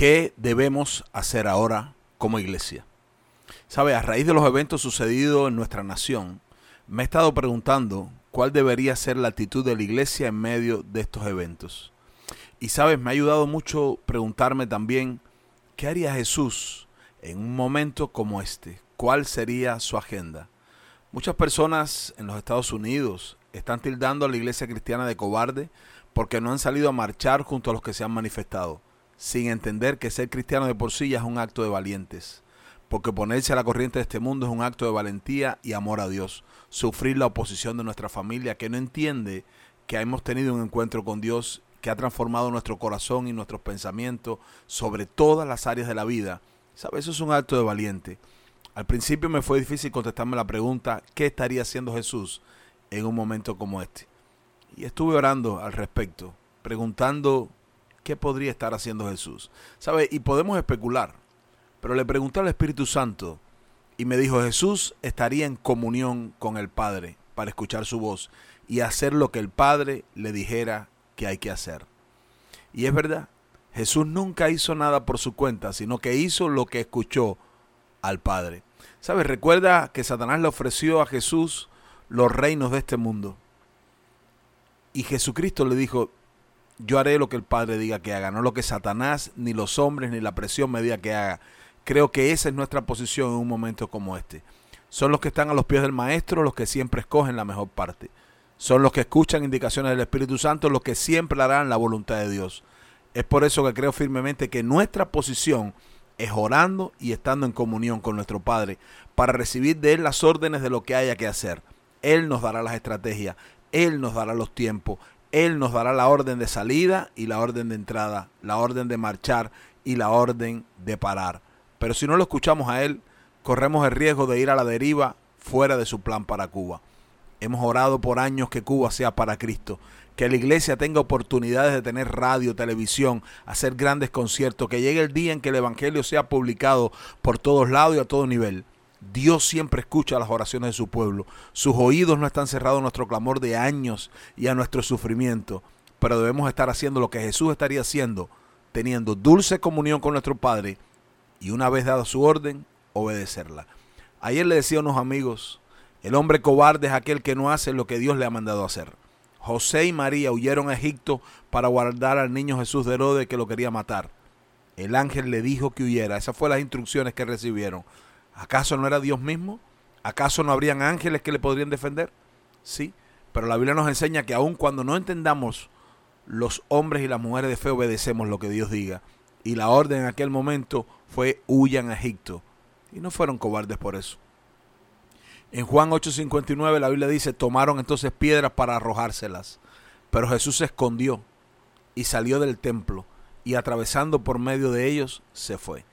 ¿Qué debemos hacer ahora como iglesia? Sabe, a raíz de los eventos sucedidos en nuestra nación, me he estado preguntando cuál debería ser la actitud de la iglesia en medio de estos eventos. Y sabes, me ha ayudado mucho preguntarme también, ¿qué haría Jesús en un momento como este? ¿Cuál sería su agenda? Muchas personas en los Estados Unidos están tildando a la iglesia cristiana de cobarde porque no han salido a marchar junto a los que se han manifestado sin entender que ser cristiano de por sí ya es un acto de valientes, porque ponerse a la corriente de este mundo es un acto de valentía y amor a Dios, sufrir la oposición de nuestra familia que no entiende que hemos tenido un encuentro con Dios que ha transformado nuestro corazón y nuestros pensamientos sobre todas las áreas de la vida. ¿Sabes? Eso es un acto de valiente. Al principio me fue difícil contestarme la pregunta, ¿qué estaría haciendo Jesús en un momento como este? Y estuve orando al respecto, preguntando ¿qué podría estar haciendo Jesús? ¿Sabe? Y podemos especular, pero le pregunté al Espíritu Santo y me dijo, Jesús estaría en comunión con el Padre para escuchar su voz y hacer lo que el Padre le dijera que hay que hacer. Y es verdad, Jesús nunca hizo nada por su cuenta, sino que hizo lo que escuchó al Padre. ¿Sabes? Recuerda que Satanás le ofreció a Jesús los reinos de este mundo. Y Jesucristo le dijo, yo haré lo que el Padre diga que haga, no lo que Satanás, ni los hombres, ni la presión me diga que haga. Creo que esa es nuestra posición en un momento como este. Son los que están a los pies del Maestro los que siempre escogen la mejor parte. Son los que escuchan indicaciones del Espíritu Santo los que siempre harán la voluntad de Dios. Es por eso que creo firmemente que nuestra posición es orando y estando en comunión con nuestro Padre para recibir de Él las órdenes de lo que haya que hacer. Él nos dará las estrategias, Él nos dará los tiempos, él nos dará la orden de salida y la orden de entrada, la orden de marchar y la orden de parar. Pero si no lo escuchamos a Él, corremos el riesgo de ir a la deriva fuera de su plan para Cuba. Hemos orado por años que Cuba sea para Cristo, que la iglesia tenga oportunidades de tener radio, televisión, hacer grandes conciertos, que llegue el día en que el Evangelio sea publicado por todos lados y a todo nivel. Dios siempre escucha las oraciones de su pueblo. Sus oídos no están cerrados a nuestro clamor de años y a nuestro sufrimiento, pero debemos estar haciendo lo que Jesús estaría haciendo, teniendo dulce comunión con nuestro Padre y una vez dada su orden, obedecerla. Ayer le decía a unos amigos, el hombre cobarde es aquel que no hace lo que Dios le ha mandado hacer. José y María huyeron a Egipto para guardar al niño Jesús de Herodes que lo quería matar. El ángel le dijo que huyera. Esas fueron las instrucciones que recibieron. ¿Acaso no era Dios mismo? ¿Acaso no habrían ángeles que le podrían defender? Sí, pero la Biblia nos enseña que aun cuando no entendamos, los hombres y las mujeres de fe obedecemos lo que Dios diga. Y la orden en aquel momento fue huyan a Egipto. Y no fueron cobardes por eso. En Juan 8:59 la Biblia dice, tomaron entonces piedras para arrojárselas. Pero Jesús se escondió y salió del templo y atravesando por medio de ellos se fue.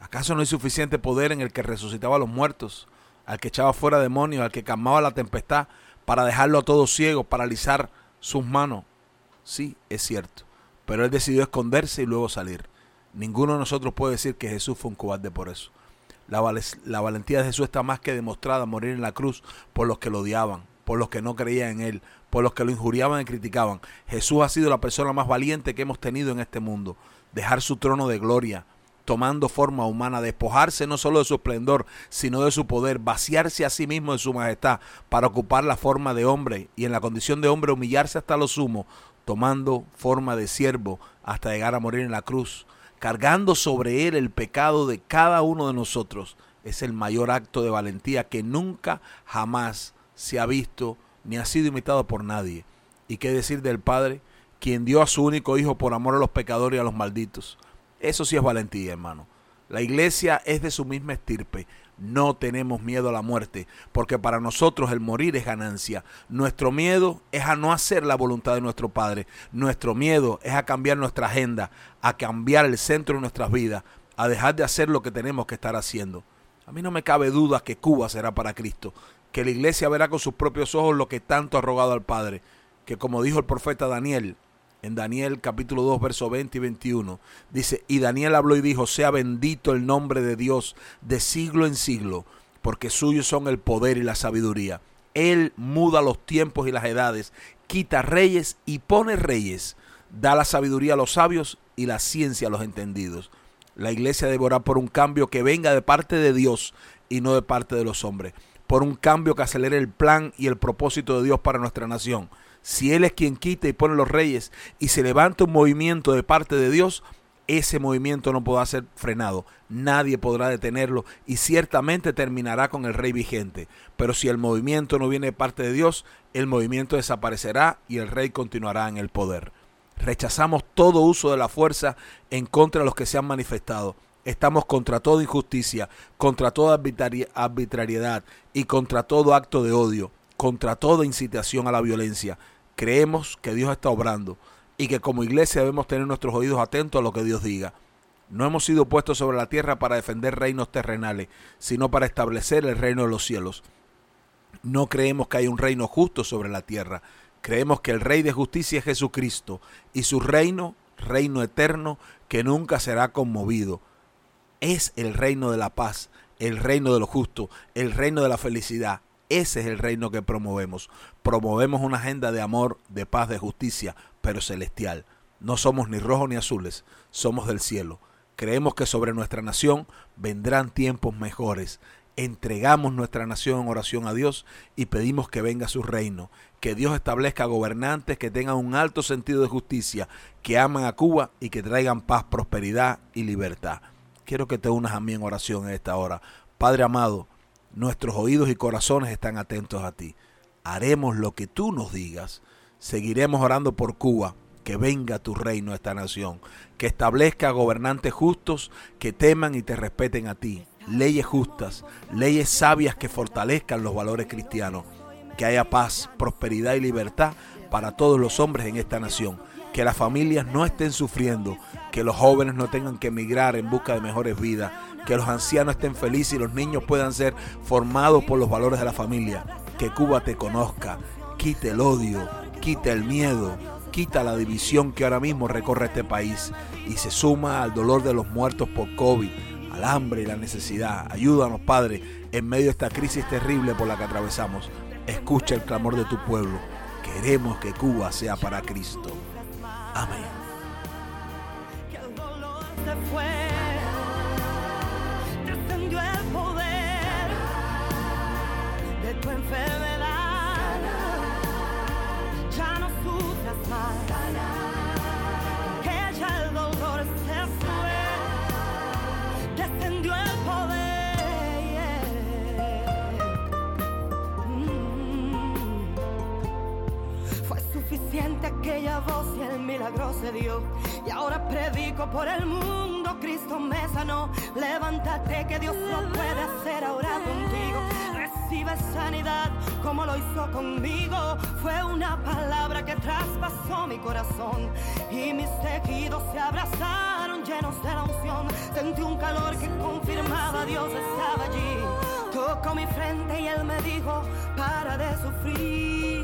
¿Acaso no hay suficiente poder en el que resucitaba a los muertos, al que echaba fuera demonios, al que calmaba la tempestad, para dejarlo a todo ciego, paralizar sus manos? Sí, es cierto, pero él decidió esconderse y luego salir. Ninguno de nosotros puede decir que Jesús fue un cobarde por eso. La, la valentía de Jesús está más que demostrada morir en la cruz por los que lo odiaban, por los que no creían en él, por los que lo injuriaban y criticaban. Jesús ha sido la persona más valiente que hemos tenido en este mundo. Dejar su trono de gloria, tomando forma humana, despojarse no solo de su esplendor, sino de su poder, vaciarse a sí mismo de su majestad para ocupar la forma de hombre y en la condición de hombre humillarse hasta lo sumo, tomando forma de siervo hasta llegar a morir en la cruz, cargando sobre él el pecado de cada uno de nosotros. Es el mayor acto de valentía que nunca jamás se ha visto ni ha sido imitado por nadie. ¿Y qué decir del Padre, quien dio a su único Hijo por amor a los pecadores y a los malditos? Eso sí es valentía, hermano. La iglesia es de su misma estirpe. No tenemos miedo a la muerte, porque para nosotros el morir es ganancia. Nuestro miedo es a no hacer la voluntad de nuestro Padre. Nuestro miedo es a cambiar nuestra agenda, a cambiar el centro de nuestras vidas, a dejar de hacer lo que tenemos que estar haciendo. A mí no me cabe duda que Cuba será para Cristo, que la iglesia verá con sus propios ojos lo que tanto ha rogado al Padre, que como dijo el profeta Daniel, en Daniel capítulo 2, verso 20 y 21. Dice, y Daniel habló y dijo, sea bendito el nombre de Dios de siglo en siglo, porque suyos son el poder y la sabiduría. Él muda los tiempos y las edades, quita reyes y pone reyes, da la sabiduría a los sabios y la ciencia a los entendidos. La iglesia debe orar por un cambio que venga de parte de Dios y no de parte de los hombres. Por un cambio que acelere el plan y el propósito de Dios para nuestra nación. Si Él es quien quita y pone los reyes y se levanta un movimiento de parte de Dios, ese movimiento no podrá ser frenado, nadie podrá detenerlo y ciertamente terminará con el rey vigente. Pero si el movimiento no viene de parte de Dios, el movimiento desaparecerá y el rey continuará en el poder. Rechazamos todo uso de la fuerza en contra de los que se han manifestado. Estamos contra toda injusticia, contra toda arbitrariedad y contra todo acto de odio, contra toda incitación a la violencia. Creemos que Dios está obrando y que como iglesia debemos tener nuestros oídos atentos a lo que Dios diga. No hemos sido puestos sobre la tierra para defender reinos terrenales, sino para establecer el reino de los cielos. No creemos que hay un reino justo sobre la tierra. Creemos que el Rey de justicia es Jesucristo y su reino, reino eterno, que nunca será conmovido. Es el reino de la paz, el reino de lo justo, el reino de la felicidad. Ese es el reino que promovemos. Promovemos una agenda de amor, de paz, de justicia, pero celestial. No somos ni rojos ni azules, somos del cielo. Creemos que sobre nuestra nación vendrán tiempos mejores. Entregamos nuestra nación en oración a Dios y pedimos que venga su reino, que Dios establezca gobernantes que tengan un alto sentido de justicia, que aman a Cuba y que traigan paz, prosperidad y libertad. Quiero que te unas a mí en oración en esta hora. Padre amado, nuestros oídos y corazones están atentos a ti. Haremos lo que tú nos digas. Seguiremos orando por Cuba, que venga tu reino a esta nación, que establezca gobernantes justos que teman y te respeten a ti, leyes justas, leyes sabias que fortalezcan los valores cristianos, que haya paz, prosperidad y libertad para todos los hombres en esta nación, que las familias no estén sufriendo, que los jóvenes no tengan que emigrar en busca de mejores vidas, que los ancianos estén felices y los niños puedan ser formados por los valores de la familia, que Cuba te conozca, quite el odio, quita el miedo, quita la división que ahora mismo recorre este país y se suma al dolor de los muertos por COVID, al hambre y la necesidad. Ayúdanos, Padre, en medio de esta crisis terrible por la que atravesamos. Escucha el clamor de tu pueblo. Queremos que Cuba sea para Cristo. Amén. Voz y el milagro se dio. Y ahora predico por el mundo, Cristo me sanó. Levántate que Dios lo puede hacer ahora contigo. Recibe sanidad como lo hizo conmigo. Fue una palabra que traspasó mi corazón. Y mis tejidos se abrazaron llenos de la unción. Sentí un calor que confirmaba Dios estaba allí. Tocó mi frente y él me dijo, para de sufrir.